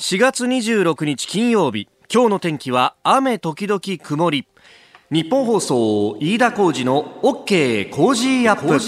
4月26日金曜日。今日の天気は雨時々曇り。ニッポン放送飯田浩司の OK Cozy up。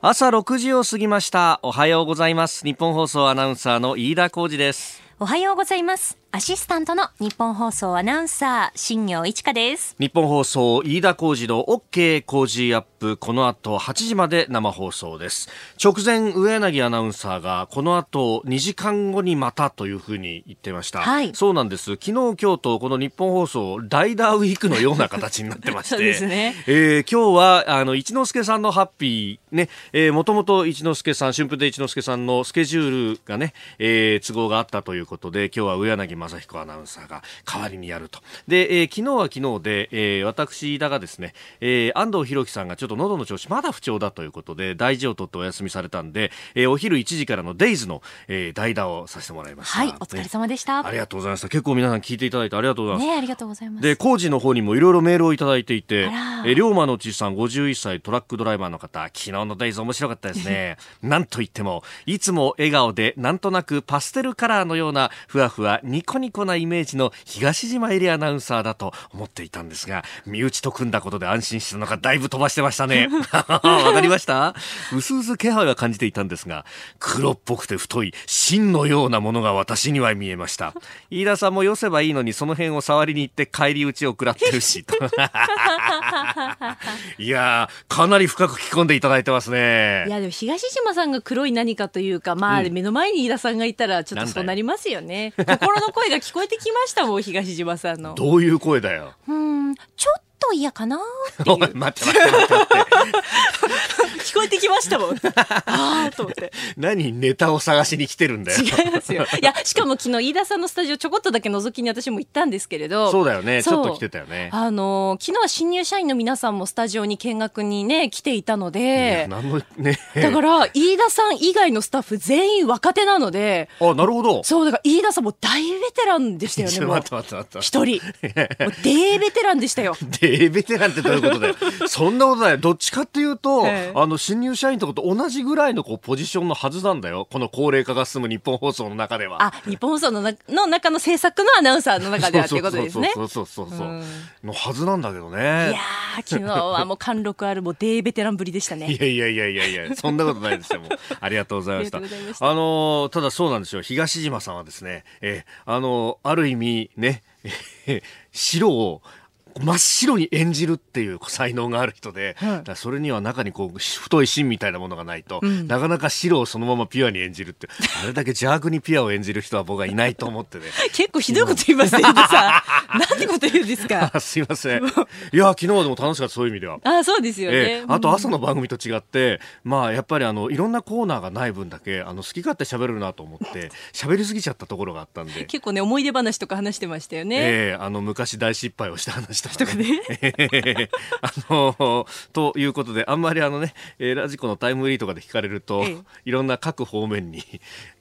朝6時を過ぎました。おはようございます。ニッポン放送アナウンサーの飯田浩司ですおはようございます。アシスタントのニッポン放送アナウンサー新行市佳です。ニッポン放送飯田浩司の OK Cozy up。この後8時まで生放送です。直前上柳アナウンサーがこの後2時間後にまたというふうに言ってました、はい、そうなんです。昨日今日とこの日本放送ライダーウィークのような形になってまして。そうですね、えー、今日はあの一之輔さんのハッピーね、えー、もともと一之輔さん春風亭一之輔さんのスケジュールがね、えー、都合があったということで今日は上柳正彦アナウンサーが代わりにやると。で、えー、昨日は昨日で、えー、私だがですね、えー、安藤博樹さんがちょっと喉の調子まだ不調だということで、大事を取ってお休みされたんで、えー、お昼1時からのデイズの、えー、代打をさせてもらいました。はい、お疲れ様でした、ね、ありがとうございました。結構皆さん聞いていただいてありがとうございます。ね、ありがとうございます。で、工事の方にもいろいろメールをいただいていて、えー、龍馬のちさん51歳トラックドライバーの方、昨日のデイズ面白かったですね。なんといっても、いつも笑顔で、なんとなくパステルカラーのようなふわふわニコニコなイメージの東島エリアアナウンサーだと思っていたんですが、身内と組んだことで安心したのかだいぶ飛ばしてましたね。わかりました？うすうす気配は感じていたんですが、黒っぽくて太い芯のようなものが私には見えました。飯田さんも寄せばいいのにその辺を触りに行って帰り討ちを食らってるし。いやかなり深く聞き込んでいただいてますね。いや、でも東島さんが黒い何かというか、まあ、うん、目の前に飯田さんがいたらちょっとそうなりますよね。心の声が聞こえてきましたもん、東島さんの。どういう声だよ。うん、ちょっと嫌かなっていう。待って待って待って。聞こえてきましたもん。ああ、と思って。何ネタを探しに来てるんだよ。違いますよ。いや、しかも昨日飯田さんのスタジオちょこっとだけ覗きに私も行ったんですけれど。そうだよね。ちょっと来てたよね。あのー、昨日は新入社員の皆さんもスタジオに見学にね、来ていたので。何のね。だから、飯田さん以外のスタッフ全員若手なので。あ、なるほど。そう、だから飯田さんも大ベテランでしたよね。待って待って待って。一人。もうデーベテランでしたよ。デーベテランってどういうことだよ。そんなことないどっちかっていうと、えあの、新入社員とかと同じぐらいのこうポジションのはずなんだよ。この高齢化が進む日本放送の中では。あ、日本放送のなの中の制作のアナウンサーの中ではっていうことですね。そうそうそうそうのはずなんだけどね。いや昨日はもう貫禄あるもうデーベテランぶりでしたね。いやいやいやいやいや、そんなことないですよ。ありがとうございました。あのただそうなんですよ。東島さんはですね、えあのある意味ね、白を真っ白に演じるっていう才能がある人で、うん、それには中にこう太い芯みたいなものがないと、うん、なかなか白をそのままピュアに演じるってあれだけ邪悪にピュアを演じる人は僕はいないと思ってね。結構ひどいこと言いますねさ なんてこと言うんですか？すいません。いや昨日はでも楽しかったそういう意味ではあそうですよね、えー、あと朝の番組と違って、まあやっぱりあのいろんなコーナーがない分だけあの好き勝手喋るなと思って喋りすぎちゃったところがあったんで。結構ね思い出話とか話してましたよね。ええー、あの昔大失敗をした話とかね。あのということであんまりあのね、えー、ラジコのタイムリーとかで聞かれると、ええ、いろんな各方面に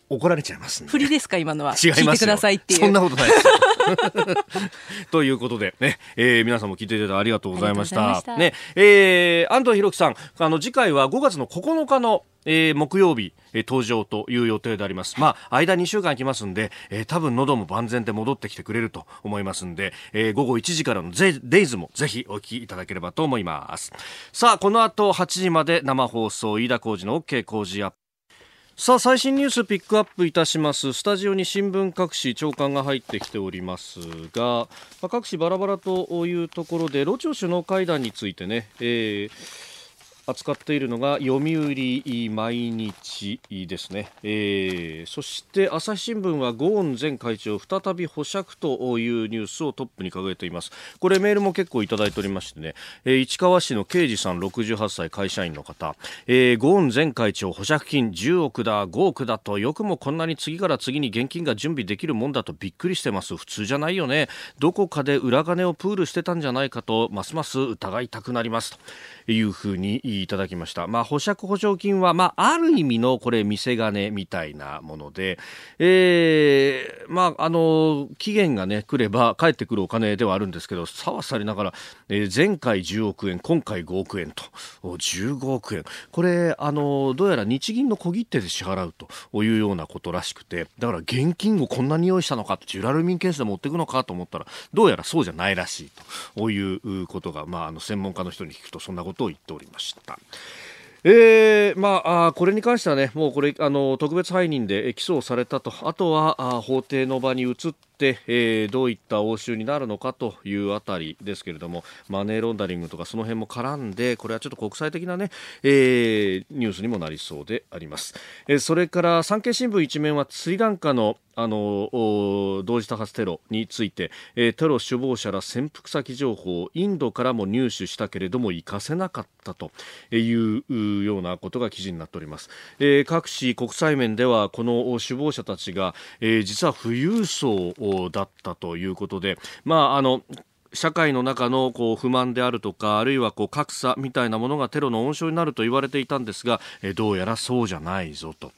怒られちゃいます振りですか今のは。違います聞いてくださいっていう。そんなことないです ということでね、えー、皆さんも聞いていただいてありがとうございました。ねえー、安藤博樹さんあの次回は5月の9日のえー、木曜日、えー、登場という予定であります。まあ、間2週間来ますんで、えー、多分喉も万全で戻ってきてくれると思いますんで、えー、午後1時からのデイズもぜひお聞きいただければと思います。さあ、この後8時まで生放送、飯田浩二の OK 工事アップ。さあ最新ニュースピックアップいたします。スタジオに新聞各紙長官が入ってきておりますが、まあ、各紙バラバラというところでロ朝首脳会談についてね、えー扱っているのが読売毎日ですね、えー、そして朝日新聞はゴーン前会長再び保釈というニュースをトップに掲げています。これメールも結構いただいておりましてね、えー、市川市の刑事さん68歳会社員の方、えー、ゴーン前会長保釈金10億だ5億だとよくもこんなに次から次に現金が準備できるもんだとびっくりしてます。普通じゃないよね。どこかで裏金をプールしてたんじゃないかとますます疑いたくなりますと。いうふうにいただきました。まあ、保釈保証金は、まあ、ある意味のこれ、見せ金みたいなもので、えー、まあ、あの、期限がね、来れば返ってくるお金ではあるんですけど、さわさりながら、えー、前回10億円、今回5億円と、15億円。これ、あの、どうやら日銀の小切手で支払うというようなことらしくて、だから現金をこんなに用意したのか、ジュラルミンケースで持っていくのかと思ったら、どうやらそうじゃないらしいということが、まあ、あの、専門家の人に聞くとそんなことを言っておりました。えー、まあ、これに関してはね、もうこれ、あの、特別背任で起訴されたと、あとは、あ法廷の場に移っ、えー、どういった応酬になるのかというあたりですけれども、マネーロンダリングとかその辺も絡んで、これはちょっと国際的なね、えー、ニュースにもなりそうであります。えー、それから、産経新聞一面はスリランカのあの同時多発テロについて、えー、テロ首謀者ら潜伏先情報をインドからも入手したけれども活かせなかったというようなことが記事になっております、えー、各紙国際面ではこの首謀者たちが、えー、実は富裕層だったということで、まああの社会の中のこう不満であるとかあるいはこう格差みたいなものがテロの温床になると言われていたんですが、えどうやらそうじゃないぞと。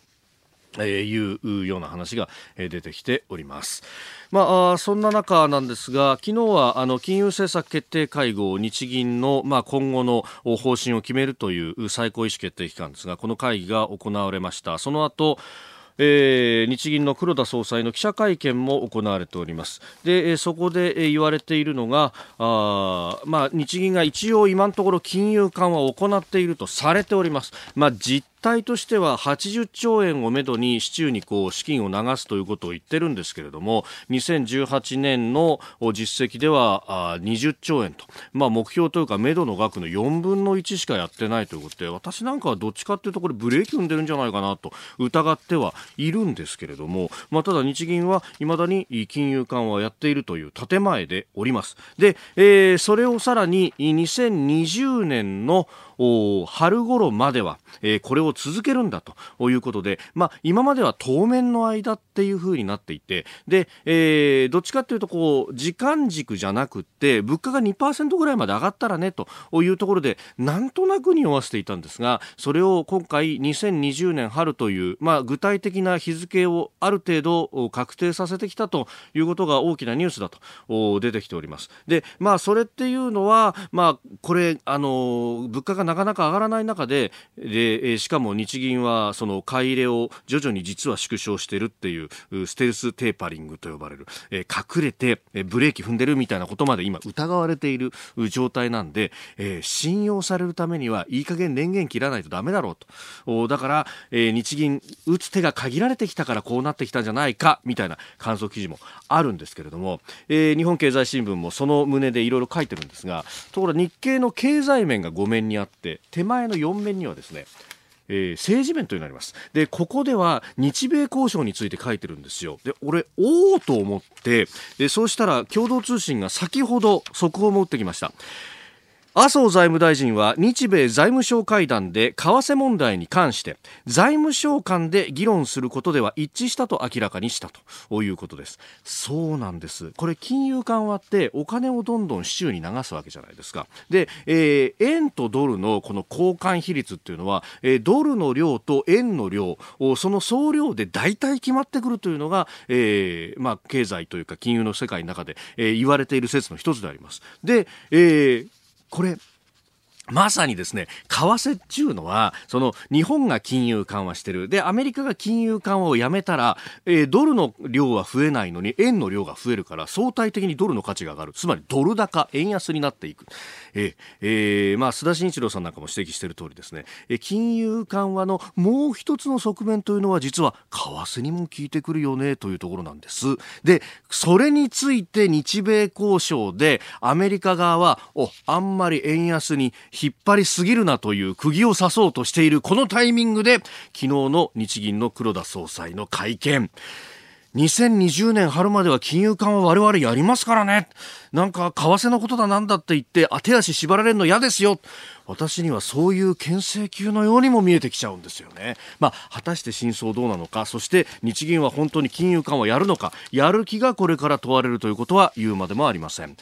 えー、いうような話がえ出てきております。まあ、そんな中なんですが、昨日はあの金融政策決定会合、日銀の、まあ、今後の方針を決めるという最高意思決定機関ですが、この会議が行われました。その後、えー、日銀の黒田総裁の記者会見も行われております。でそこで言われているのがあ、まあ、日銀が一応今のところ金融緩和を行っているとされております、まあ、実態としては80兆円をめどに市中にこう資金を流すということを言ってるんですけれども2018年の実績では20兆円と、まあ、目標というかめどの額の4分の1しかやってないということで私なんかはどっちかというとこれブレーキ踏んでるんじゃないかなと疑ってはいるんですけれども、まあ、ただ日銀はいまだに金融緩和をやっているという建前でおります。で、えー、それをさらに2020年の春頃までは、えー、これを続けるんだということで、まあ、今までは当面の間っていう風になっていてで、えー、どっちかというとこう時間軸じゃなくて物価が2%ぐらいまで上がったらねというところでなんとなくに合わせていたんですがそれを今回2020年春という、まあ、具体的な日付をある程度確定させてきたということが大きなニュースだと出てきております。でまあそれっていうのは、まあ、これあの物価がなかなか上がらない中でで、しかも日銀はその買い入れを徐々に実は縮小しているっていうステルステーパリングと呼ばれる、え隠れてブレーキ踏んでるみたいなことまで今疑われている状態なんで、え信用されるためにはいい加減電源切らないとダメだろうと。だから、え日銀打つ手が限られてきたからこうなってきたんじゃないかみたいな観測記事もあるんですけれども、え日本経済新聞もその旨でいろいろ書いてるんですがところが日経の経済面が5面にあってって手前の4面にはですねえー、政治面というのがあります。で、ここでは日米交渉について書いてるんですよ。で、俺、おおと思って、で、そうしたら共同通信が先ほど速報も打ってきました。麻生財務大臣は日米財務省会談で為替問題に関して財務省間で議論することでは一致したと明らかにしたということです。そうなんです。これ金融緩和ってお金をどんどん市中に流すわけじゃないですか。で、えー、円とドルのこの交換比率っていうのは、えー、ドルの量と円の量その総量で大体決まってくるというのが、えーまあ、経済というか金融の世界の中で、えー、言われている説の一つであります。で、えーこれまさにですね、為替っていうのは、その日本が金融緩和してる。で、アメリカが金融緩和をやめたら、えー、ドルの量は増えないのに、円の量が増えるから、相対的にドルの価値が上がる。つまり、ドル高、円安になっていく。えー、えー、まあ、須田慎一郎さんなんかも指摘している通りですね、えー、金融緩和のもう一つの側面というのは、実は、為替にも効いてくるよね、というところなんです。で、それについて日米交渉で、アメリカ側は、お、あんまり円安に引っ張りすぎるなという釘を刺そうとしているこのタイミングで昨日の日銀の黒田総裁の会見2020年春までは金融緩和我々やりますからね。なんか、為替のことだなんだって言って、手足縛られるの嫌ですよ。私にはそういう牽制球のようにも見えてきちゃうんですよね。まあ、果たして真相どうなのか、そして日銀は本当に金融緩和やるのか、やる気がこれから問われるということは言うまでもありません。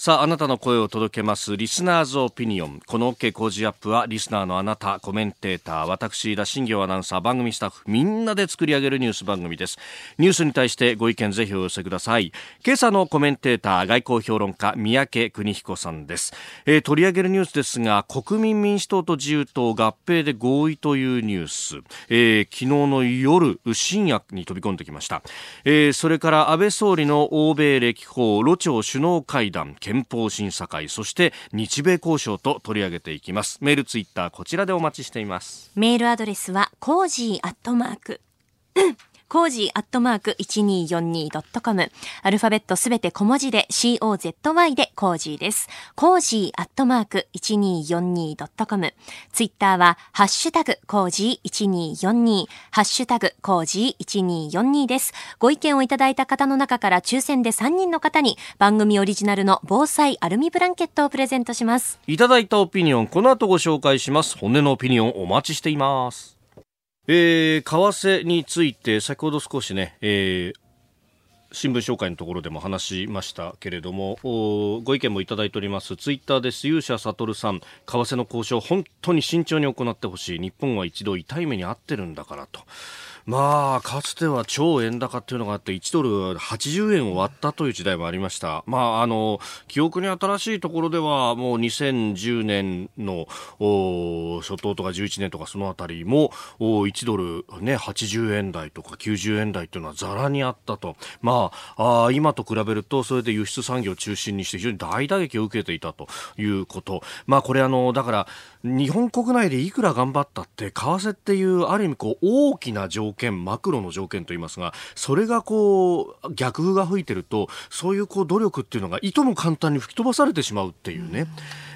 さあ、あなたの声を届けます、リスナーズオピニオン。この OK 工事アップは、リスナーのあなた、コメンテーター、私、田新行アナウンサー、番組スタッフ、みんなで作り上げるニュース番組です。ニュースに対してご意見ぜひお寄せください。今朝のコメンテーター、外交評論家、三宅邦彦さんです。えー、取り上げるニュースですが、国民民主党と自由党合併で合意というニュース。えー、昨日の夜、深夜に飛び込んできました。えー、それから安倍総理の欧米歴訪、ロ朝首脳会談、憲法審査会そして日米交渉と取り上げていきます。メールツイッターこちらでお待ちしています。メールアドレスはコージーアットマーク。コージーアットマーク 1242.com。アルファベットすべて小文字で COZY でコージーです。コージーアットマーク 1242.com。ツイッターはハッシュタグコージー1242。ハッシュタグコージー1242です。ご意見をいただいた方の中から抽選で3人の方に番組オリジナルの防災アルミブランケットをプレゼントします。いただいたオピニオン、この後ご紹介します。本音のオピニオンお待ちしています。えー、為替について先ほど少しね、えー、新聞紹介のところでも話しましたけれどもご意見もいただいております。ツイッターです。勇者悟さん。為替の交渉本当に慎重に行ってほしい。日本は一度痛い目に遭ってるんだからと。まあ、かつては超円高っていうのがあって、1ドル80円を割ったという時代もありました。まあ、あの、記憶に新しいところでは、もう2010年の初頭とか11年とかそのあたりも、1ドルね、80円台とか90円台っていうのはざらにあったと。まあ、あ今と比べると、それで輸出産業を中心にして非常に大打撃を受けていたということ。まあ、これあの、だから、日本国内でいくら頑張ったって、為替っていうある意味こう大きな条件、マクロの条件といいますが、それがこう逆風が吹いてると、そういうこう努力っていうのがいとも簡単に吹き飛ばされてしまうっていうね。うん。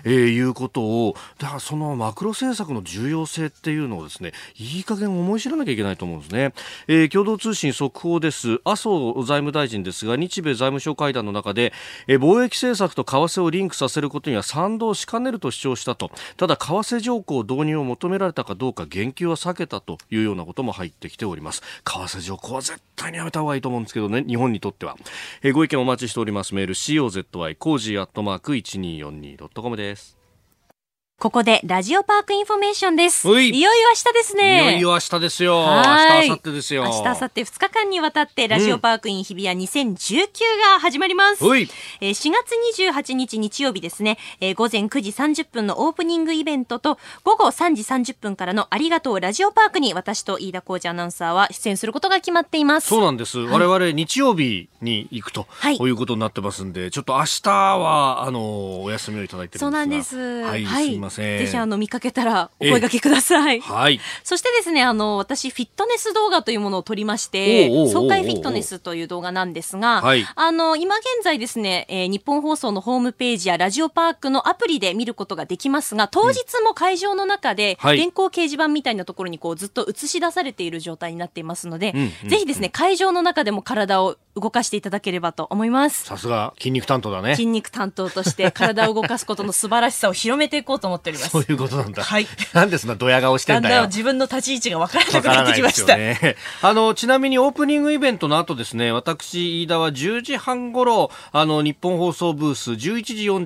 えー、いうことをだからそのマクロ政策の重要性っていうのをですねいい加減思い知らなきゃいけないと思うんですね、えー、共同通信速報です。麻生財務大臣ですが日米財務省会談の中で、えー、貿易政策と為替をリンクさせることには賛同しかねると主張したと。ただ為替条項導入を求められたかどうか言及は避けたというようなことも入ってきております。為替条項は絶対にやめた方がいいと思うんですけどね。日本にとっては、えー、ご意見お待ちしております。メール COZY コージーアットマーク 1242.com です。ここでラジオパークインフォメーションです。いよいよ明日ですね。いよいよ明日ですよ。明日、明後日ですよ。明日、明後日2日間にわたってラジオパークイン日比谷2019が始まります。うん、えー、4月28日日曜日ですね、えー、午前9時30分のオープニングイベントと午後3時30分からのありがとうラジオパークに私と飯田浩二アナウンサーは出演することが決まっています。そうなんです。はい、我々日曜日に行くと、はい、こういうことになってますんで、ちょっと明日はあのお休みをいただいてるんですがそうなんです。はい、はい、すみません。ぜひあの見かけたらお声掛けください。はい。そしてですね、あの私フィットネス動画というものを撮りまして、爽快フィットネスという動画なんですが、はい、あの今現在ですね、えー、日本放送のホームページやラジオパークのアプリで見ることができますが、当日も会場の中で、うん、電光掲示板みたいなところにこうずっと映し出されている状態になっていますので、うん、ぜひですね会場の中でも体を動かしていただければと思います。さすが。筋肉担当だね。筋肉担当として体を動かすことの素晴らしさを広めていこうと思っております。そういうことなんだ。はい。なんでそんなドヤ顔してんだよ。自分の立ち位置が分からなくなってきました、ね、あのちなみにオープニングイベントの後ですね私飯田は10時半頃あの日本放送ブース11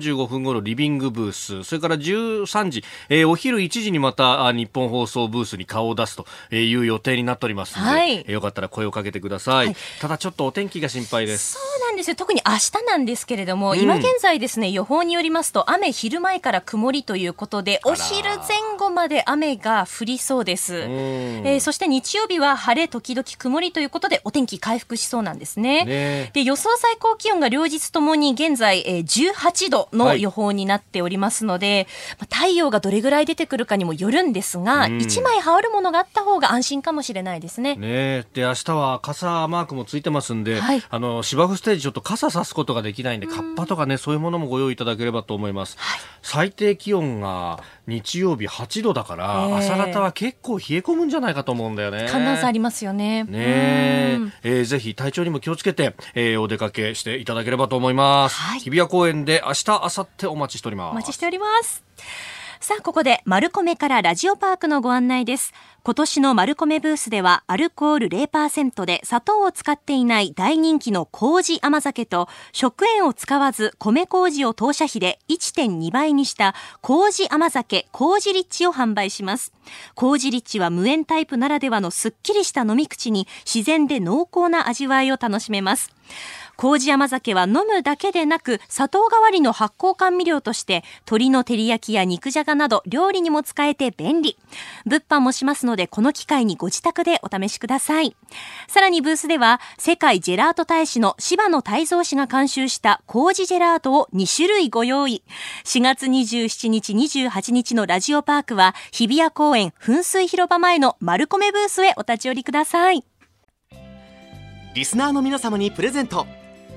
時45分頃リビングブースそれから13時、えー、お昼1時にまた日本放送ブースに顔を出すという予定になっておりますので、はい、えー、よかったら声をかけてください、はい、ただちょっとお天気が心配です。そうなんですよ。特に明日なんですけれども、うん、今現在ですね予報によりますと雨昼前から曇りということでお昼前後まで雨が降りそうです、えー、そして日曜日は晴れ時々曇りということでお天気回復しそうなんですね、ね、で予想最高気温が両日ともに現在、えー、18度の予報になっておりますので、はい、太陽がどれぐらい出てくるかにもよるんですが、うん、1枚羽織るものがあった方が安心かもしれないですね。ね。で明日は傘マークもついてますんで、はい、あの芝生ステージちょっと傘さすことができないんで、カッパとかね、そういうものもご用意いただければと思います。はい、最低気温が日曜日8度だから、えー、朝方は結構冷え込むんじゃないかと思うんだよね。寒暖差ありますよね。ねえー、ぜひ体調にも気をつけて、えー、お出かけしていただければと思います。はい、日比谷公園で明日、明後日お待ちしております。お待ちしております。さあ、ここで、マルコメからラジオパークのご案内です。今年のマルコメブースでは、アルコール0%で砂糖を使っていない大人気の麹甘酒と、食塩を使わず米麹を当社比で1.2倍にした麹甘酒麹リッチを販売します。麹リッチは無塩タイプならではのすっきりした飲み口に自然で濃厚な味わいを楽しめます。麹甘酒は飲むだけでなく、砂糖代わりの発酵甘味料として、鶏の照り焼きや肉じゃがなど料理にも使えて便利。物販もしますので、この機会にご自宅でお試しください。さらにブースでは、世界ジェラート大使の柴野泰造氏が監修した麹ジェラートを2種類ご用意。4月27日28日のラジオパークは、日比谷公園噴水広場前の丸米ブースへお立ち寄りください。リスナーの皆様にプレゼント。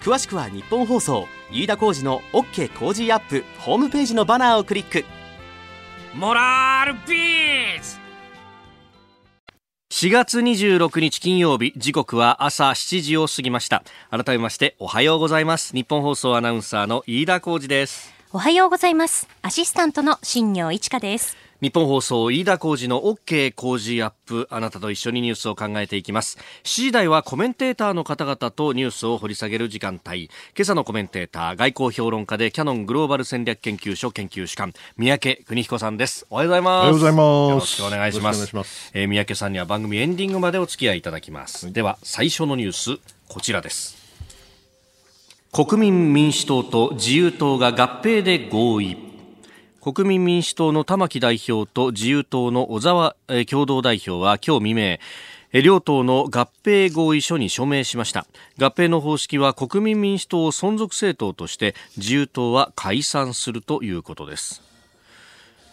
詳しくは日本放送飯田浩司の OK 工事アップホームページのバナーをクリック。モラルビーズ4月26日金曜日時刻は朝7時を過ぎました。改めましておはようございます。日本放送アナウンサーの飯田浩司です。おはようございます。アシスタントの新業一華です日本放送飯田浩二の OK 工事アップあなたと一緒にニュースを考えていきます。7時台はコメンテーターの方々とニュースを掘り下げる時間帯。今朝のコメンテーター外交評論家でキャノングローバル戦略研究所研究主幹三宅邦彦さんです。おはようございます。おはようございます。よろしくお願いします。しえー、三宅さんには番組エンディングまでお付き合いいただきます、では最初のニュースこちらです。国民民主党と自由党が合併で合意国民民主党の玉木代表と自由党の小沢共同代表は今日未明両党の合併合意書に署名しました。合併の方式は国民民主党を存続政党として自由党は解散するということです。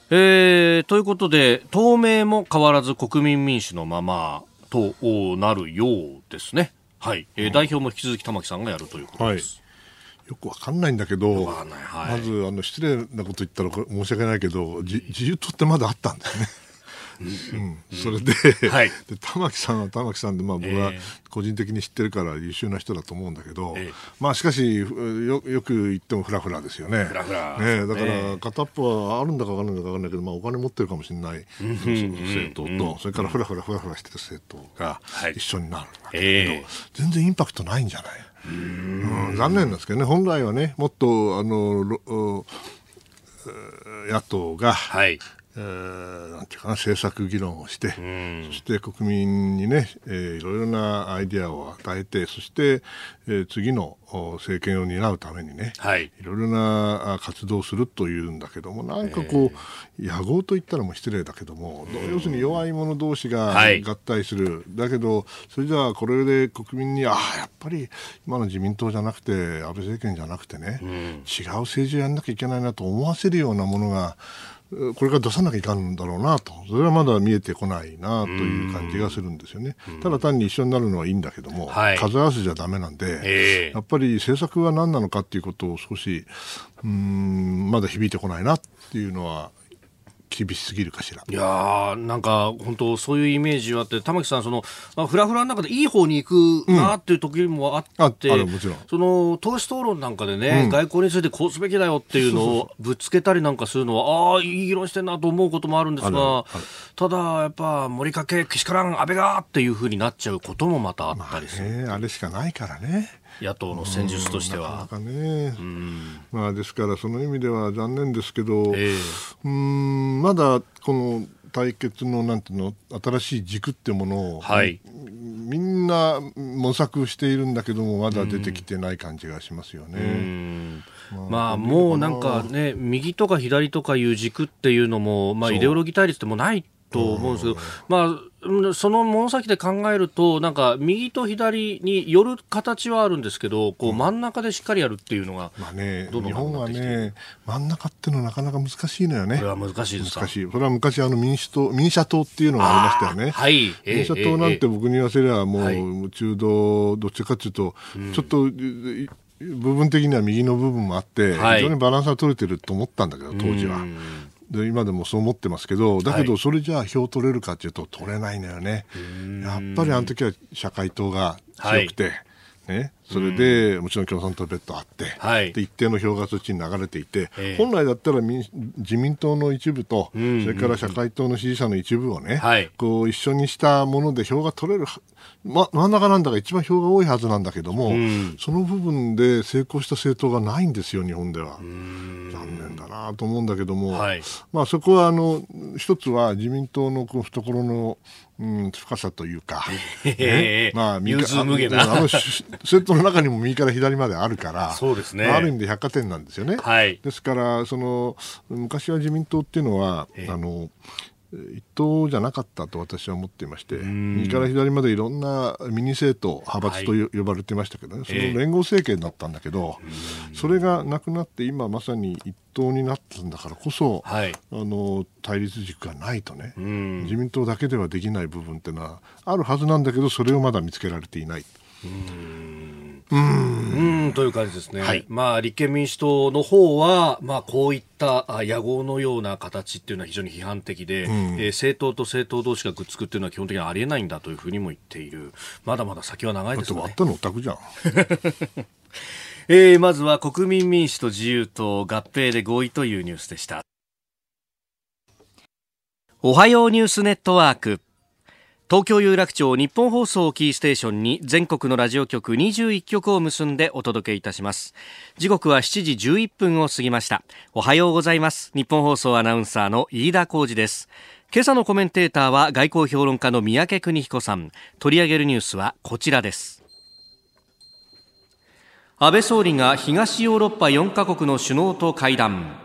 えー、ということで党名も変わらず国民民主のままとなるようですね。はい、えー、代表も引き続き玉木さんがやるということです、はいよくわかんないんだけど、はい、まずあの失礼なこと言ったら申し訳ないけど自由党ってまだあったんだよね。うん、それではい、で玉木さんは玉木さんで、まあ、僕は個人的に知ってるから優秀な人だと思うんだけど、えー、まあ、しかしよよく言ってもフラフラですよね。フラフラ。ねだから片っぽはあるんだか分からないんだか分からないけど、まあ、お金持ってるかもしれない。政党と、それからフラフラフラフラしてる政党が一緒になるわけだけど、はいえ。ー、全然インパクトないんじゃない？うん、残念ですけどね、本来はね、もっとあの野党が、はい、えー、なんていうかな政策議論をして、そして国民にね、えー、いろいろなアイディアを与えてそして、えー、次の政権を担うためにね、はい、いろいろな活動をするというんだけどもなんかこう、野合と言ったらもう失礼だけども、要するに弱い者同士が合体する、はい、だけどそれじゃあこれで国民にああやっぱり今の自民党じゃなくて安倍政権じゃなくてね、うん、違う政治をやんなきゃいけないなと思わせるようなものがこれから出さなきゃいかんだろうなと、それはまだ見えてこないなという感じがするんですよね。ただ単に一緒になるのはいいんだけども、はい、数合わせじゃだめなんで、やっぱり政策は何なのかっていうことを少し、うん、まだ響いてこないなっていうのは厳しすぎるかしら。いやなんか本当そういうイメージはあって、玉木さん、その、まあ、フラフラの中でいい方に行くなっていう時もあって、うん、もちろん。その、党首討論なんかでね、うん、外交についてこうすべきだよっていうのをぶつけたりなんかするのは、ああ、いい議論してんなと思うこともあるんですが、ただ、やっぱ、森かけ、けしからん、安倍がっていうふうになっちゃうこともまたあったりする。まあ、あれしかないからね。野党の戦術としては。なかなかね、まあ、ですからその意味では残念ですけど、えー、うんまだこの対決のなんていうの新しい軸っていうものを、はい、みんな模索しているんだけどもまだ出てきてない感じがしますよね。まあ、まあ、もうなんかね右とか左とかいう軸っていうのも、まあ、イデオロギー対立でもないと思うんですけど、まあ、その物先で考えると、なんか右と左による形はあるんですけど、こう真ん中でしっかりやるっていうのが、まあね、日本はね、真ん中っていうのはなかなか難しいのよね。これは難しいです難しい。それは昔あの民主党、民社党っていうのがありましたよね。はい。民社党なんて僕に言わせればもう、中道、どっちかっていうと、ちょっと、部分的には右の部分もあって、非常にバランスが取れてると思ったんだけど、当時は。で今でもそう思ってますけどだけどそれじゃあ票取れるかというと取れないのよね、やっぱりあの時は社会党が強くて、はい、ね、それで、もちろん共産党別途あって、はい、で一定の票がそっちに流れていて、えー、本来だったら民自民党の一部と、それから社会党の支持者の一部をね、はい、こう一緒にしたもので票が取れる、ま、真ん中なんだが一番票が多いはずなんだけども、その部分で成功した政党がないんですよ、日本では。残念だなと思うんだけども、はい、まあ、そこはあの一つは自民党の懐のうん、深さというか、ね、まあ、右あのセットの中にも右から左まであるから、そうですね、あ、る意味で百貨店なんですよね。はい、ですからその、昔は自民党っていうのは、あの一党じゃなかったと私は思っていまして、右から左までいろんなミニ政党、派閥と、はい、呼ばれてましたけどね、その連合政権だったんだけど、えー、それがなくなって、今まさに一党になったんだからこそ、はい、あの対立軸がないとね、自民党だけではできない部分っていうのはあるはずなんだけど、それをまだ見つけられていない。うん。という感じですね、はい、まあ、立憲民主党の方は、まあ、こういった野合のような形っていうのは非常に批判的で、うん、えー、政党と政党同士がくっつくっていうのは基本的にはありえないんだというふうにも言っている、まだまだ先は長いですね。だってのオタクじゃん。えー、まずは国民民主と自由党合併で合意というニュースでした。おはようニュースネットワーク。東京有楽町日本放送キーステーションに全国のラジオ局21局を結んでお届けいたします。時刻は7時11分を過ぎました。おはようございます。日本放送アナウンサーの飯田浩二です。今朝のコメンテーターは外交評論家の三宅邦彦さん。取り上げるニュースはこちらです。安倍総理が東ヨーロッパ4カ国の首脳と会談。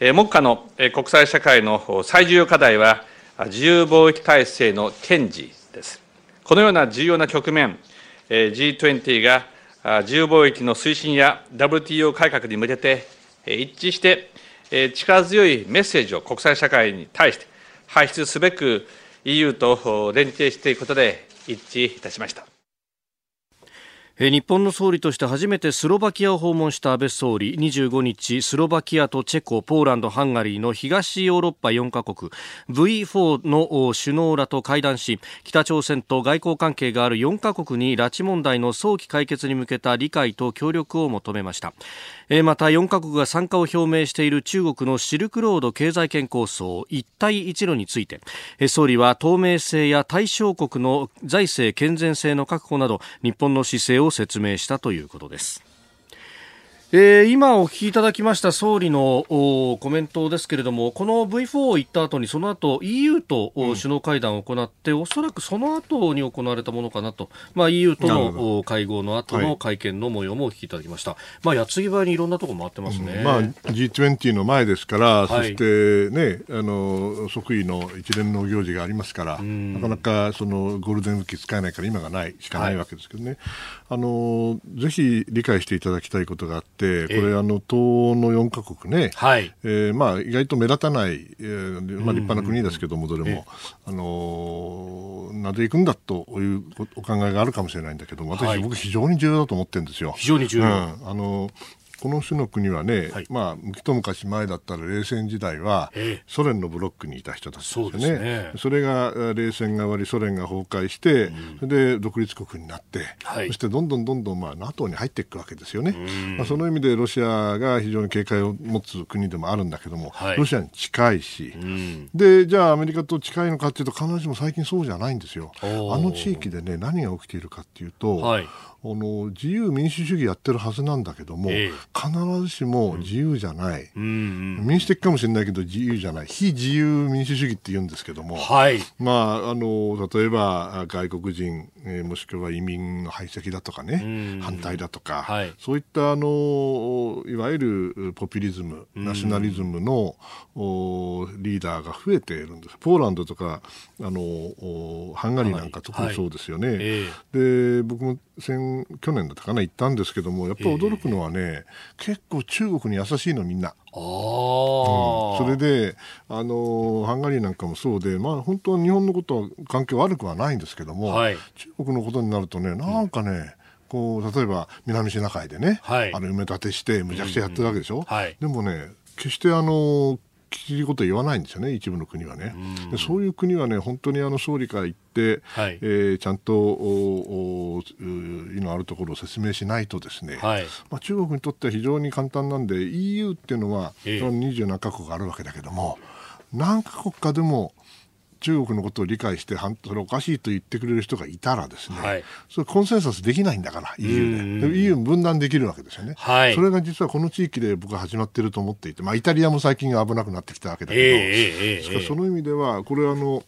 目下の国際社会の最重要課題は自由貿易体制の堅持です。このような重要な局面、G20 が自由貿易の推進や WTO 改革に向けて一致して力強いメッセージを国際社会に対して排出すべく EU と連携していくことで一致いたしました。日本の総理として初めてスロバキアを訪問した安倍総理。25日スロバキアとチェコポーランドハンガリーの東ヨーロッパ4カ国。V4 の首脳らと会談し北朝鮮と外交関係がある4カ国に拉致問題の早期解決に向けた理解と協力を求めました。また4カ国が参加を表明している中国のシルクロード経済圏構想一帯一路について。総理は透明性や対象国の財政健全性の確保など日本の姿勢を説明したということです。えー、今お聞きいただきました総理のコメントですけれども、この V4 を行った後に、その後 EU と首脳会談を行って、うん、おそらくその後に行われたものかなと、まあ、EU との会合の後の会見の模様もお聞きいただきました。はい、まあ、矢継ぎ早にいろんなところ回ってますね。うん、まあ、G20 の前ですから、はい、そしてね、あの、即位の一連の行事がありますから、なかなかそのゴールデンウィーク使えないから今がない、しかないわけですけどね。はい、あの、ぜひ理解していただきたいことがあって、、これ、あの東の4か国ね、はい。えーまあ、意外と目立たない、えーまあ、立派な国ですけども、どれも、あのなぜ行くんだというお考えがあるかもしれないんだけど私、はい、僕、非常に重要だと思ってるんですよ。非常に重要、うん、あのこの種の国はね、はい、まあ、一昔前だったら冷戦時代は、ソ連のブロックにいた人たちですね。ね。それが冷戦が終わり、ソ連が崩壊して、うん、それで独立国になって、はい、そしてどんどんどんどん、まあ、NATO に入っていくわけですよね。まあ、その意味でロシアが非常に警戒を持つ国でもあるんだけども、はい、ロシアに近いし、で、じゃあアメリカと近いのかっていうと、必ずしも最近そうじゃないんですよ。あの地域でね、何が起きているかっていうと、はい。あの自由民主主義やってるはずなんだけども、え必ずしも自由じゃない、うん、民主的かもしれないけど自由じゃない。非自由民主主義って言うんですけども、はい、まあ、あの例えば外国人えー、もしくは移民の排斥だとかね、反対だとか、はい、そういったあのいわゆるポピュリズム、ナショナリズムのリーダーが増えているんです。ポーランドとかあのハンガリーなんか特にそうですよね。はい。えー、で僕も先去年だったかな行ったんですけどもやっぱり驚くのはね、えー、結構中国に優しいのみんな。あうん、それであのハンガリーなんかもそうで、まあ、本当は日本のことは関係悪くはないんですけども、はい、中国のことになるとねなんかね、うんこう例えば南シナ海でね、はい、あの埋め立てしてむちゃくちゃやってるわけでしょ、うんうんはい、でもね決してあのきりこと言わないんですよね、一部の国はね。でそういう国はね、本当にあの総理から言って、はい、えー、ちゃんとおお意のあるところを説明しないとですね、はい、まあ、中国にとっては非常に簡単なんで、EU っていうのは、ええ、27カ国あるわけだけども、何カ国かでも中国のことを理解してそれおかしいと言ってくれる人がいたらですね、はい、それコンセンサスできないんだから EU で。EU 分断できるわけですよね、はい、それが実はこの地域で僕は始まっていると思っていて、まあ、イタリアも最近危なくなってきたわけだけど、えー、しかその意味ではこれはあの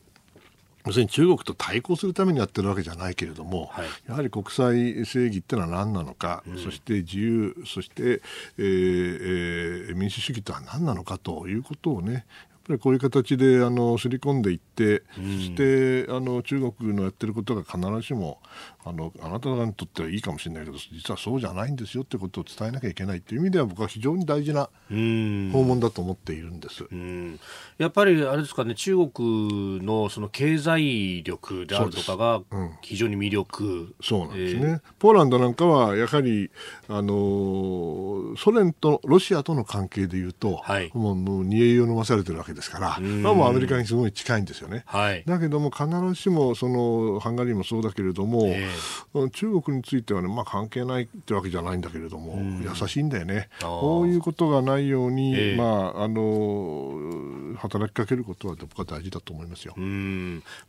要するに中国と対抗するためにやってるわけじゃないけれども、はい、やはり国際正義ってのは何なのか、うん、そして自由、そして、えーえー、民主主義とは何なのかということをね、こういう形であのすり込んでいって、うん、そしてあの中国のやってることが必ずしもあのあなた方にとってはいいかもしれないけど実はそうじゃないんですよってことを伝えなきゃいけないという意味では僕は非常に大事な訪問だと思っているんです。やっぱりあれですかね中国のその経済力であるとかが非常に魅力。そうなんですね、えー、ポーランドなんかはやはりあのソ連とロシアとの関係でいうと、はい、もうもう煮え湯を飲まされてるわけですから、まあ、もうアメリカにすごい近いんですよね。はい、だけども必ずしもそのハンガリーもそうだけれども、えー、中国についてはね、まあ、関係ないってわけじゃないんだけれども、優しいんだよね。こういうことがないように、えー、まああの働きかけることは僕は大事だと思いますよ。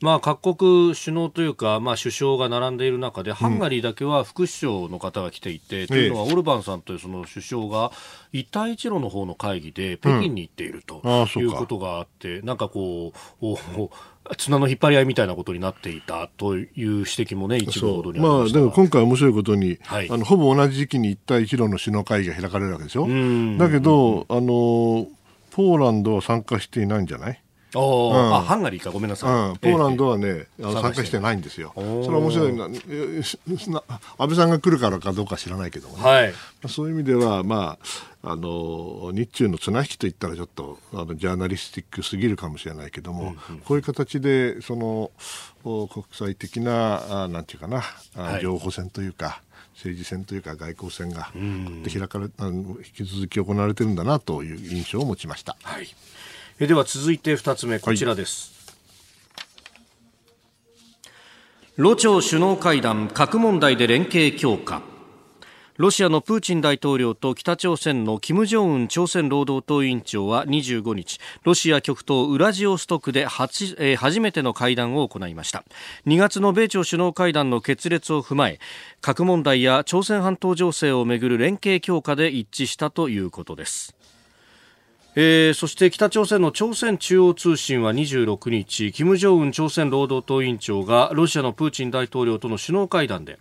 まあ、各国首脳というか、まあ、首相が並んでいる中で、ハンガリーだけは副首相の方が来ていて、うん、というのは、オルバンさんというその首相が一帯一路の方の会議で北京に行っているということがあって、うん、なんかこう、綱の引っ張り合いみたいなことになっていたという指摘もね、一部ままあ、でも今回面白いことに、はい、あのほぼ同じ時期に一帯一路の首脳会議が開かれるわけでしょ？だけど、あの、ポーランドは参加していないんじゃない？おうん、あハンガリーか。ごめんなさい、うん、ポーランドはね、ええ、参加してない。んですよ。それは面白いな。安倍さんが来るからかどうか知らないけどもね、はい、そういう意味ではまああの日中の綱引きといったらちょっとあのジャーナリスティックすぎるかもしれないけども、うんうん、こういう形でその国際的なあなんていうかな、はい、情報戦というか政治戦というか外交戦が開かれ引き続き行われてるんだなという印象を持ちました。はい。えでは続いて2つ目こちらです、はい、ロ朝首脳会談核問題で連携強化ロシアのプーチン大統領と北朝鮮の金正恩朝鮮労働党委員長は25日ロシア極東ウラジオストクで初,、えー、初めての会談を行いました。2月の米朝首脳会談の決裂を踏まえ核問題や朝鮮半島情勢をめぐる連携強化で一致したということです。えー、そして北朝鮮の朝鮮中央通信は26日金正恩朝鮮労働党委員長がロシアのプーチン大統領との首脳会談で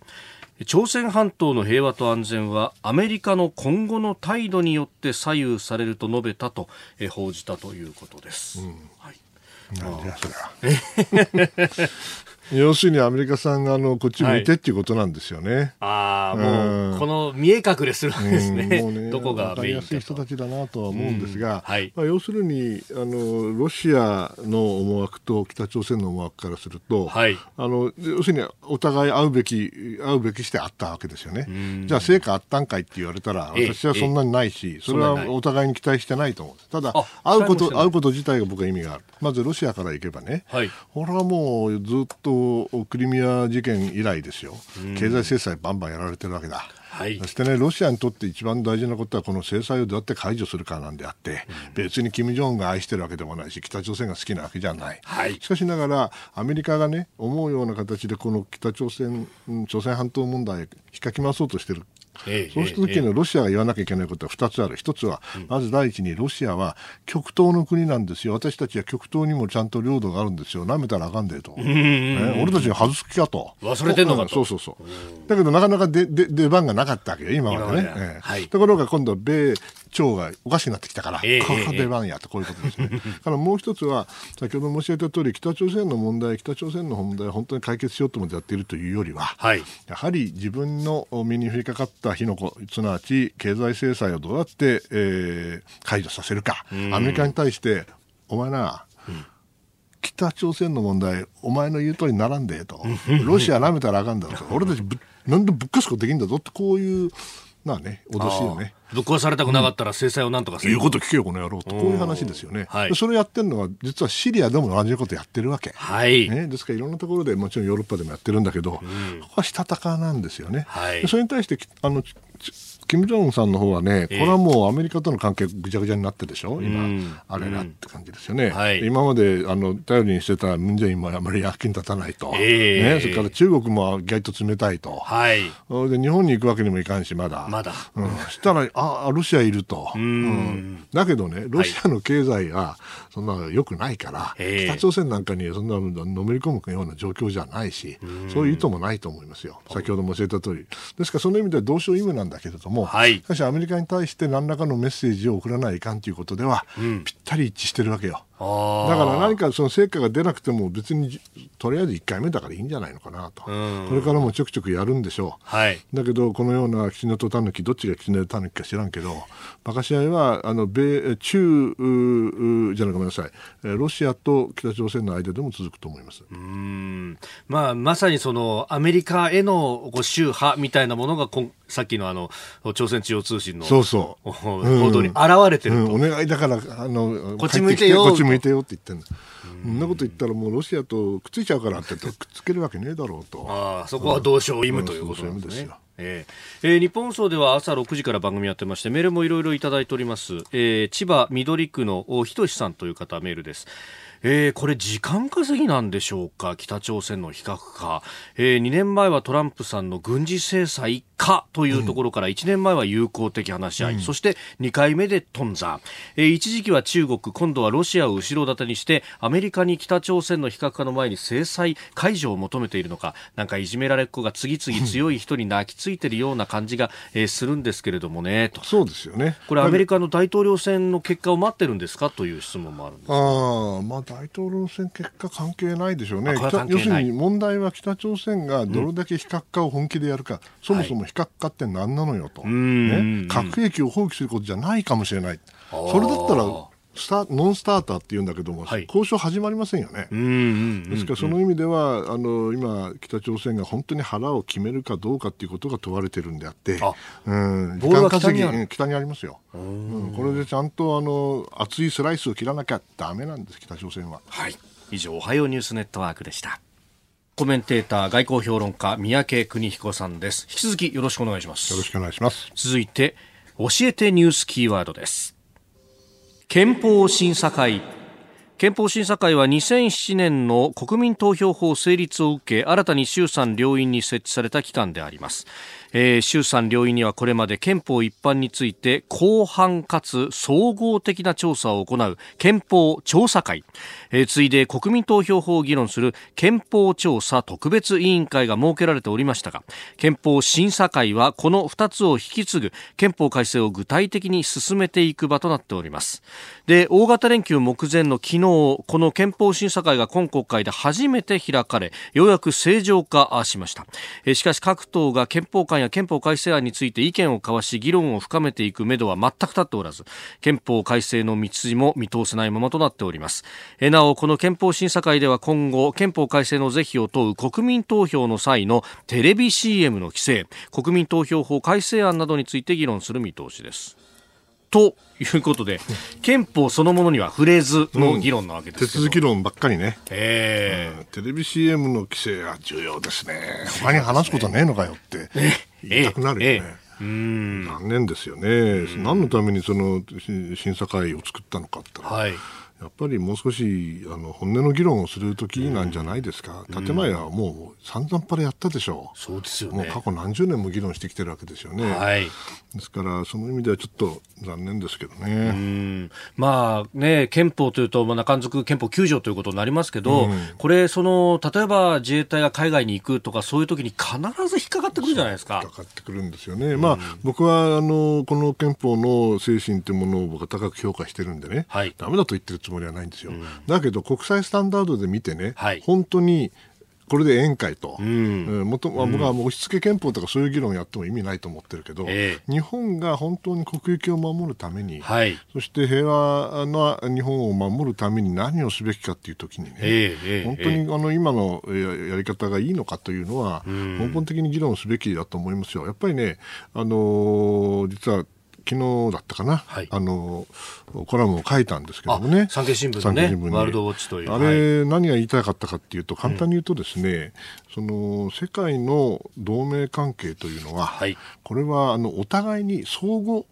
朝鮮半島の平和と安全はアメリカの今後の態度によって左右されると述べたと、えー、報じたということです。うん、はい。なんじゃそれ要するにアメリカさんがあのこっち向いてっていうことなんですよね。はい、ああ、もう、この見え隠れするわけですね。うん、ね どこがメインか。やすい人たちだなとは思うんですが、うんはい、まあ、要するにあのロシアの思惑と北朝鮮の思惑からすると、はい、あの要するにお互い会うべき会うべきしてあったわけですよね。じゃあ成果あったんかいって言われたら私はそんなにないし、それはお互いに期待してないと思う。ただ会うこと会うこと自体が僕は意味がある。まずロシアから行けばね、はい、これはもうずっとクリミア事件以来ですよ、経済制裁バンバンやられてるわけだ。はい、そしてね、ロシアにとって一番大事なことは、この制裁をどうやって解除するかなんであって、うん、別に金正恩が愛してるわけでもないし、北朝鮮が好きなわけじゃない。はい、しかしながら、アメリカがね、思うような形で、この北朝鮮、朝鮮半島問題、引っかき回そうとしてるええそうした時にロシアが言わなきゃいけないことは2つある。1つは、まず第一にロシアは極東の国なんですよ。私たちは極東にもちゃんと領土があるんですよ。舐めたらあかんでと。ね俺たちに外す気かと。忘れてんのかとそうそうそう。だけどなかなか出番がなかったわけよ、今までねは。いところが今度は米朝がおかしくなってきたから、ええこれが出番やとこういうことですね。からもう一つは、先ほど申し上げた通り、北朝鮮の問題、北朝鮮の問題を本当に解決しようと思ってやっているというよりは、はい。やはり自分の身に降りかかった火の粉、すなわち経済制裁をどうやって、えー解除させるか、アメリカに対して、お前な、北朝鮮の問題、お前の言う通りにならんでえと、ロシア舐めたらあかんだろと、俺たちぶ、なんでぶっかすことできんだぞって、こういう、なあね、脅しよね。ぶっ壊されたくなかったら制裁をなんとかする。言うこと聞けよ、この野郎と、こういう話ですよね。はいでそれやってるのは、実はシリアでも同じことやってるわけ。はい。ね、ですからいろんなところでもちろんヨーロッパでもやってるんだけど、ここはしたたかなんですよね。はいでそれに対してきあのち金正恩さんの方はね、これはもうアメリカとの関係ぐちゃぐちゃになってるでしょ、今、うん。あれだって感じですよね。はい。今まであの頼りにしてたムン・ジェインもあまり役に立たないと、ええ。ね、それから中国も意外と冷たいと、はい。で日本に行くわけにもいかんし、まだ。まだ。うん、そしたら、あ、ロシアいると。うん。だけどね、ロシアの経済がそんな良くないから、ええ。北朝鮮なんかにそんなののめり込むような状況じゃないし、そういう意図もないと思いますよ。先ほども教えた通り。ですから、その意味では同床異夢なんだけれども、はいしかしアメリカに対して何らかのメッセージを送らないかんということでは、ぴったり一致してるわけよ。あだから何かその成果が出なくても別にとりあえず1回目だからいいんじゃないのかなと、うん。これからもちょくちょくやるんでしょう、はい。だけど、このようなキツネとタヌキ、どっちがキツネとタヌキか知らんけど、馬鹿試合は、あの、米、中、ううじゃない、ごめんなさい、えーロシアと北朝鮮の間でも続くと思います。うん。まあ、まさにそのアメリカへの宗派みたいなものがこんさっきのあの朝鮮中央通信のそうそう。お報道に現れてると、うん、お願いだから、あの、こっち向いてよこっち向いてよって言ってんの。そんなこと言ったらもうロシアとくっついちゃうからって言ってくっつけるわけねえだろうと。ああそこは同床異夢ということなんですね。えええー日本放送では朝6時から番組やってましてメールもいろいろいただいております、えー千葉緑区のおひとしさんという方メールですえーこれ時間稼ぎなんでしょうか？北朝鮮の非核化、え2年前はトランプさんの軍事制裁かというところから1年前は友好的話し合い、そして2回目で頓挫、えー一時期は中国今度はロシアを後ろ盾にしてアメリカに北朝鮮の非核化の前に制裁解除を求めているのかなんかいじめられっ子が次々強い人に泣きついてるような感じが、えーするんですけれどもねと。そうですよね。これアメリカの大統領選の結果を待ってるんですか？という質問もあるんですああ、まあ大統領選結果関係ないでしょうね。要するに問題は北朝鮮がどれだけ非核化を本気でやるか、そもそも非核化って何なのよと、んね。核兵器を放棄することじゃないかもしれない。それだったらスタノンスターターって言うんだけども、はい交渉始まりませんよね。ですからその意味では、あの今、北朝鮮が本当に腹を決めるかどうかということが問われてるんであって、あうん、時間稼ぎ北に北にありますよ、うんこれでちゃんとあの厚いスライスを切らなきゃだめなんです、北朝鮮は。はい。以上、おはようニュースネットワークでした。コメンテーター、外交評論家、三宅邦彦さんです。引き続きよろしくお願いします。よろしくお願いします。続いて、教えてニュースキーワードです。憲法審査会。憲法審査会は2007年の国民投票法成立を受け新たに衆参両院に設置された機関であります、えー衆参両院にはこれまで憲法一般について広範かつ総合的な調査を行う憲法調査会、えー次いで国民投票法を議論する憲法調査特別委員会が設けられておりましたが憲法審査会はこの2つを引き継ぐ憲法改正を具体的に進めていく場となっております。で大型連休目前の昨日この憲法審査会が今国会で初めて開かれようやく正常化しました。えーしかし各党が憲法案や憲法改正案について意見を交わし議論を深めていくめどは全く立っておらず憲法改正の道筋も見通せないままとなっております。えーなおこの憲法審査会では今後憲法改正の是非を問う国民投票の際のテレビ CM の規制国民投票法改正案などについて議論する見通しです。ということで憲法そのものには触れずの議論なわけですけど、手続き論ばっかりね、えうん。テレビ CM の規制は重要ですね。他に話すことねえのかよって言いたくなるよね。残念ですよね、何のためにそのし審査会を作ったのかってはいややっぱりもう少しあの本音の議論をする時なんじゃないですか、建前はもう散々パラやったでしょう、そうですよね、もう過去何十年も議論してきてるわけですよね、はい、ですからその意味ではちょっと残念ですけどね。まあね、憲法というと、まあ、中づ憲法9条ということになりますけど、うん、これその、例えば自衛隊が海外に行くとか、そういう時に必ず引っかかってくるじゃないですか。引っかかってくるんですよね、うん、まあ、僕はあのこの憲法の精神というものを僕は高く評価してるんでね、はい、だめだと言ってるつもりはないんですよ。うん、だけど、国際スタンダードで見てね、はい、本当にこれで宴会と、うん、もとまあ、僕はもう押し付け憲法とかそういう議論をやっても意味ないと思ってるけど、えー、日本が本当に国益を守るために、はい、そして平和な日本を守るために何をすべきかというときにね、えー、本当にあの今のやり方がいいのかというのは、根本的に議論すべきだと思いますよ。やっぱりね、あのー、実は昨日だったかな、はい、あのコラムを書いたんですけどもね、産経新聞のね、ワールドウォッチという。あれ、何が言いたかったかっていうと、簡単に言うとですね、うん、その世界の同盟関係というのは、はい、これはあのお互いに相互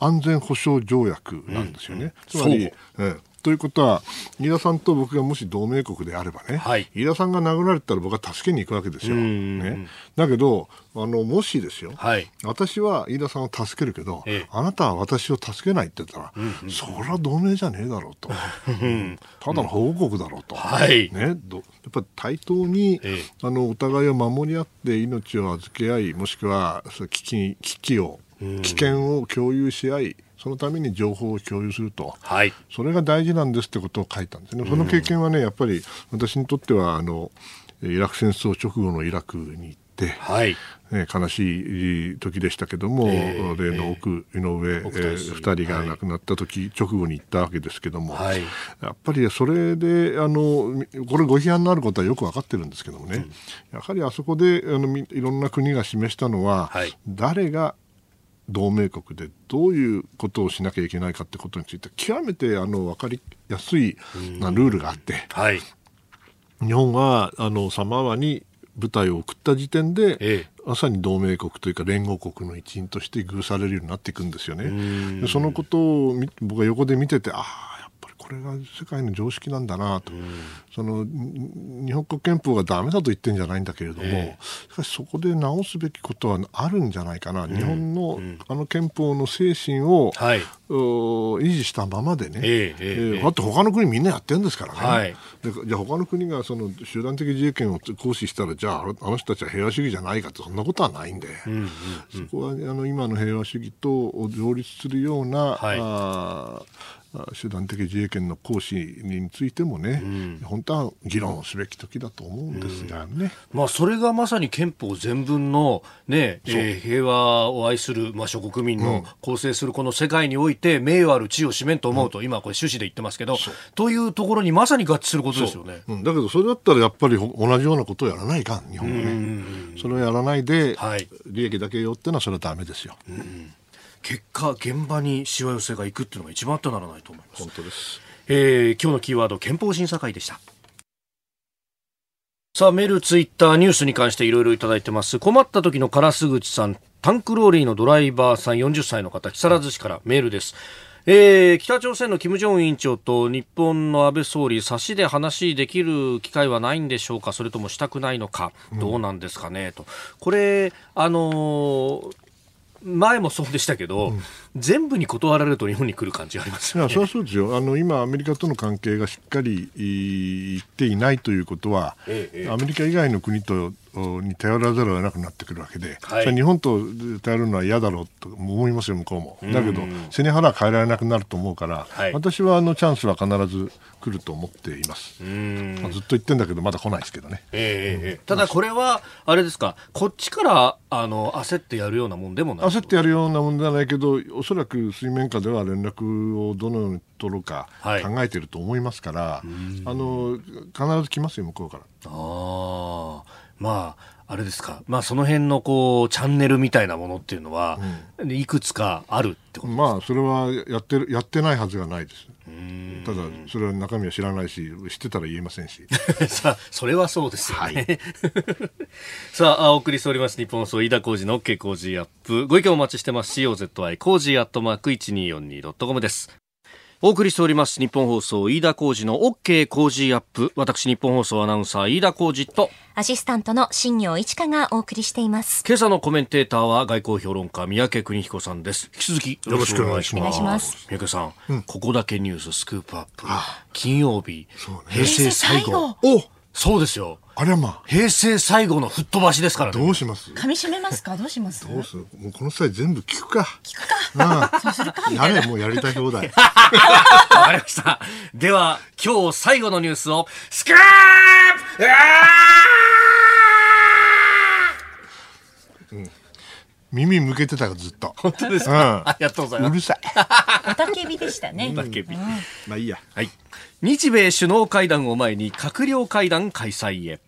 安全保障条約なんですよね。うん、つまり、ええということは、飯田さんと僕がもし同盟国であればね、はい、飯田さんが殴られたら僕は助けに行くわけですよ。ね、だけどあの、もしですよ、はい、私は飯田さんを助けるけど、ええ、あなたは私を助けないって言ったら、うんうん、それは同盟じゃねえだろうと、ただの保護国だろうと、はい。ね、どやっぱり対等に、え、あのお互いを守り合って命を預け合い、もしくは危機危機を、危険を共有し合い、そのために情報を共有すると、はい、それが大事なんですってことを書いたんですね。その経験はね、やっぱり私にとってはあのイラク戦争直後のイラクに行って、はい。ね、悲しい時でしたけども、えー、例の奥、井上、えー、2人が亡くなった時、はい、直後に行ったわけですけども、はい、やっぱりそれであのこれご批判のあることはよく分かってるんですけどもね、うん、やはりあそこであのいろんな国が示したのは、はい、誰が同盟国でどういうことをしなきゃいけないかってことについて極めてあの分かりやすいなルールがあって、はい、日本はあのサマーワに部隊を送った時点で、ええ、まさに同盟国というか連合国の一員として遇されるようになっていくんですよね。そのことを僕は横で見ててああこれが世界の常識なんだなと、うん、その日本国憲法がだめだと言ってるんじゃないんだけれども、えー、しかしそこで直すべきことはあるんじゃないかな、うん、日本の、あの憲法の精神を、はい、維持したままでね、えー、えー、だって他の国みんなやってるんですからね、はい、でじゃあ他の国がその集団的自衛権を行使したらじゃああの人たちは平和主義じゃないかってそんなことはないんで、うんうんうん、そこはあの今の平和主義と両立するような、はい、あ集団的自衛権の行使についてもね、うん、本当は議論すべき時だと思うんですがね、うん、まあ、それがまさに憲法全文のね、えー、平和を愛する、まあ、諸国民の構成するこの世界において名誉ある地位を占めんと思うと、うん、今これ趣旨で言ってますけどというところにまさに合致することですよね、だけどそれだったらやっぱり同じようなことをやらないかん日本はね、それをやらないで、はい、利益だけよってのはそれはだめですよ。うん結果現場にしわ寄せがいくっていうのが一番あってならないと思います。本当です、えー、今日のキーワード憲法審査会でした。さあメールツイッターニュースに関していろいろいただいてます。困った時の烏口さんタンクローリーのドライバーさん40歳の方木更津市からメールです。えー、北朝鮮の金正恩委員長と日本の安倍総理、差しで話できる機会はないんでしょうか、それともしたくないのか、どうなんですかね、うん、と。これ、あのー、前もそうでしたけど、うん、全部に断られると日本に来る感じがありますよ、ね、いやそうそうですよ。あの今、アメリカとの関係がしっかりいっていないということは、ええ、アメリカ以外の国とに頼らざるを得なくなってくるわけで、はい、日本と頼るのは嫌だろうと思いますよ、向こうも。だけど、背に腹は変えられなくなると思うから、はい、私はあのチャンスは必ず来ると思っています。まあ、ずっと言ってんだけど、まだ来ないですけどね。えー、うん、ただこれは、あれですか、こっちからあの焦ってやるようなもんでもない？焦ってやるようなもんではないけど、おそらく水面下では連絡をどのように取るか考えていると思いますから、はい、あの必ず来ますよ、向こうから。あまああれですか、まあ、その辺のこうチャンネルみたいなものっていうのは、うん、いくつかあるってことまあそれはやってるやってないはずがないですただそれは中身は知らないし知ってたら言えませんし。さあそれはそうですよね、はい、さあお送りしております日本総飯田浩司の OK 工事アップ。ご意見お待ちしてます。COZY 工事アットマーク 1242.com ですお送りしております日本放送飯田浩二の OK 工事アップ。私日本放送アナウンサー飯田浩二と。アシスタントの新業一華がお送りしています。今朝のコメンテーターは外交評論家三宅邦彦さんです。引き続きよろしくお願いします。ます。三宅さん、うん、ここだけニューススクープアップ。金曜日、ね、平成最後。おそうですよあれはまあ。平成最後の吹っ飛ばしですからね。どうします？噛み締めますか？どうします？どうする？もうこの際全部聞くか。聞くか。ああそうするか。やれ、もうやりたい放題。わかりました。では、今日最後のニュースを、スクープうん、耳向けてたよずっと。本当ですか、うん、ありがとうございます。うるさい。おたけびでしたね。おたけび、うん、まあいいや。はい。日米首脳会談を前に閣僚会談開催へ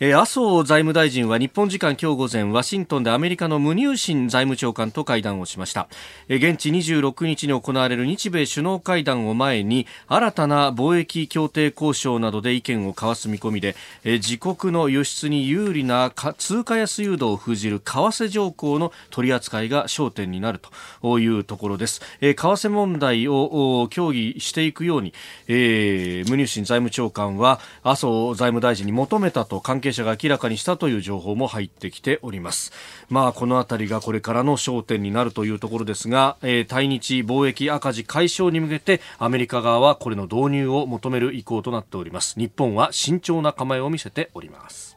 麻生財務大臣は日本時間今日午前ワシントンでアメリカのムニューシン財務長官と会談をしました、現地26日に行われる日米首脳会談を前に新たな貿易協定交渉などで意見を交わす見込みで、自国の輸出に有利な通貨安誘導を封じる為替条項の取り扱いが焦点になるというところです、為替問題を協議していくように、えー、ムニューシン財務長官は麻生財務大臣に求めたと関係者が明らかにしたという情報も入ってきております。まあ、このあたりがこれからの焦点になるというところですが、えー、対日貿易赤字解消に向けてアメリカ側はこれの導入を求める意向となっております。日本は慎重な構えを見せております。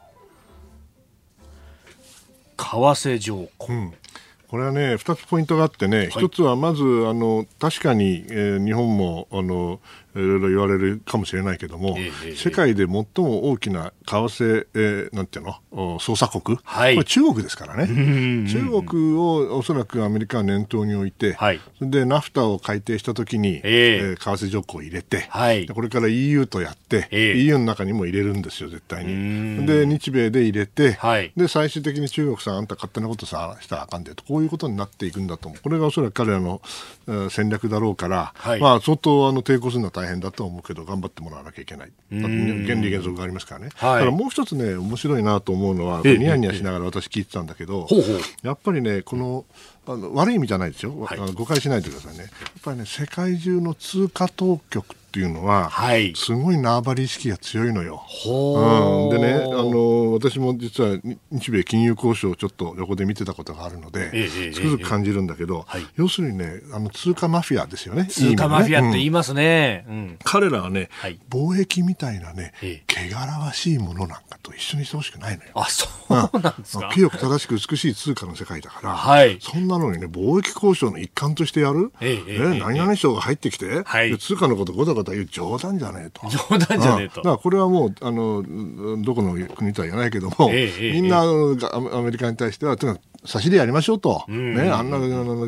為替条項、うんこれはね、2つポイントがあってね、はい、1つはまず、あの確かに、えー、日本もあのいろいろ言われるかもしれないけども、えー、世界で最も大きな為替、えー、なんていうの、操作国、はい、これ中国ですからね、中国をおそらくアメリカは念頭に置いて、はい、でナフタを改定したときに、えー、為替条項を入れて、はい、これから EU とやって、えー、EU の中にも入れるんですよ、絶対に。で、日米で入れて、はい、で、最終的に中国さん、あんた勝手なことさしたらあかんでと、こういうことになっていくんだと思う、これがおそらく彼らの戦略だろうから、はい、まあ、相当あの抵抗するのは大変だと思うけど、頑張ってもらわなきゃいけない。原理原則がありますからね。はい、だからもう一つね、面白いなと思うのは、ニヤニヤしながら私聞いてたんだけど、ほうほうやっぱりね、この、あの悪い意味じゃないですよ、はい、誤解しないでくださいね。やっぱりね、世界中の通貨当局っていうのは、はい、すごい縄張り意識が強いのよ。う。ん、でねあの、私も実は日米金融交渉をちょっと横で見てたことがあるので、ええ、つくづく感じるんだけど、え、要するにねあの通貨マフィアですよね。通貨マフィアって言いますね。うん、彼らはね、はい、貿易みたいなね、汚らわしいものなんかと一緒にしてほしくないのよ。あそうなんですか、清く正しく美しい通貨の世界だから、はい、そんなのにね貿易交渉の一環としてやる、ええ何々省が入ってきて、はい、通貨のことごたごた言う冗談じゃねえと。冗談じゃねえと。だからこれはもう、あの、どこの国とは言わないけども、ええ、みんな、え、アメリカに対しては、とにかく差しでやりましょうと、ね、あんな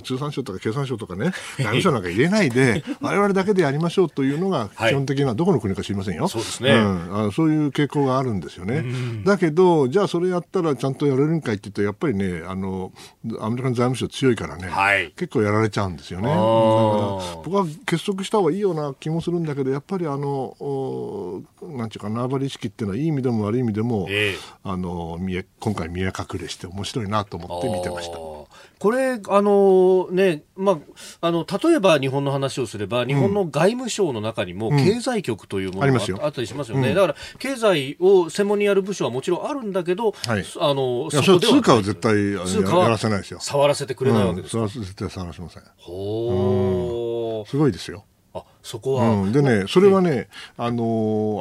通産省とか経産省とかね、外務省なんか入れないで、われわれだけでやりましょうというのが、基本的な、どこの国か知りませんよ、そうですね、うん、あそういう傾向があるんですよね。だけど、じゃあそれやったらちゃんとやれるんかいって言うと、やっぱりね、あのアメリカの財務省強いからね、はい、結構やられちゃうんですよね。だから僕は結束した方がいいような気もするんだけど、やっぱりあの、なんていうか、縄張り意識っていうのは、いい意味でも悪い意味でも、えー、あの見え今回見え隠れして面白いなと思って見てました。これ、あのね、まあ、あの、例えば日本の話をすれば、日本の外務省の中にも経済局というものがあったりしますよね。うん、だから、経済を専門にやる部署はもちろんあるんだけど、はい、あの、そこでは通貨は絶対やらせないですよ。触らせてくれないわけですか、うん、絶対触らせません。ほー。すごいですよ。あ、そこは。うん、でね、それはね、あの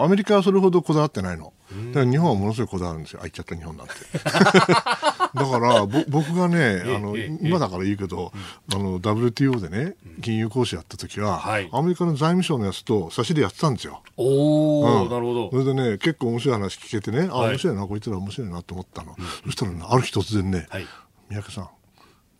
ー、アメリカはそれほどこだわってないの。だから日本はものすごいこだわるんですよ。あ、言っちゃった日本なんて。だからぼ僕がね あの、今だから言うけど、あの WTO でね金融講師やった時は、アメリカの財務省のやつと差しでやってたんですよ。おお、なるほど。それでね結構面白い話聞けてね、あ面白いなこいつら面白いなと思ったの。そしたら、ね、ある日突然ね、三宅さん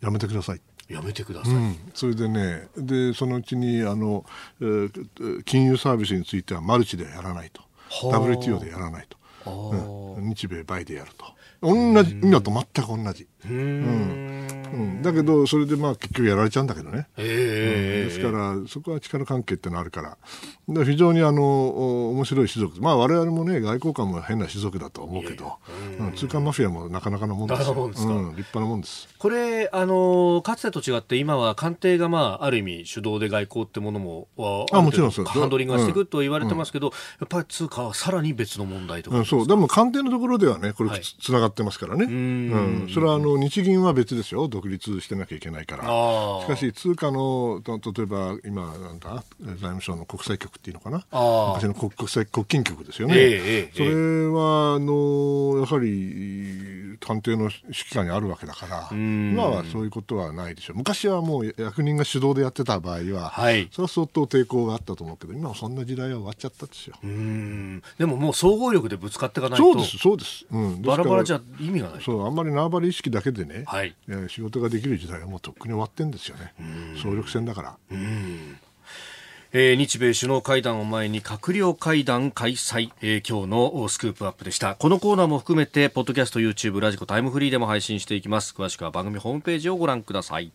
やめてください。やめてください、うん、それでねでそのうちにあの、えー、金融サービスについてはマルチでやらないと。WTO でやらないと、うん、日米バイでやると。同じ、今と全く同じ。うん。うん、だけど、それでまあ結局やられちゃうんだけどね、えー、ですから、そこは力関係ってのあるから、で非常にあの面白い種族、まあ我々もね、外交官も変な種族だと思うけど、うん、通関マフィアもなかなかのもんですよ、うん、立派なもんです。これあの、かつてと違って、今は官邸が、まあ、ある意味、主導で外交ってものも、あもちろんそうハンドリングがしていくと言われてますけど、うん、やっぱり通貨はさらに別の問題とか、うん、そう。でも官邸のところではね、これつ、つながってますからね、うん。それはあの日銀は別ですよ、独立してなきゃいけないから、しかし通貨の、例えば今、なんだ、財務省の国際局っていうのかな、昔の国際国金局ですよね、えー、それはあのやはり官邸の指揮下にあるわけだから、今はそういうことはないでしょう、昔はもう役人が主導でやってた場合は、はい、それは相当抵抗があったと思うけど、今はそんな時代は終わっちゃったんですよ。でももう総合力でぶつかっていかないと、そうです、そうです、うん、バラバラじゃ意味がない。そうあんまり縄張り意識だけでね、はい、仕事ができる時代はもうとっくに終わってんですよね、総力戦だから。えー、日米首脳会談を前に閣僚会談開催、えー、今日のスクープアップでした。このコーナーも含めてポッドキャスト YouTube ラジコタイムフリーでも配信していきます。詳しくは番組ホームページをご覧ください。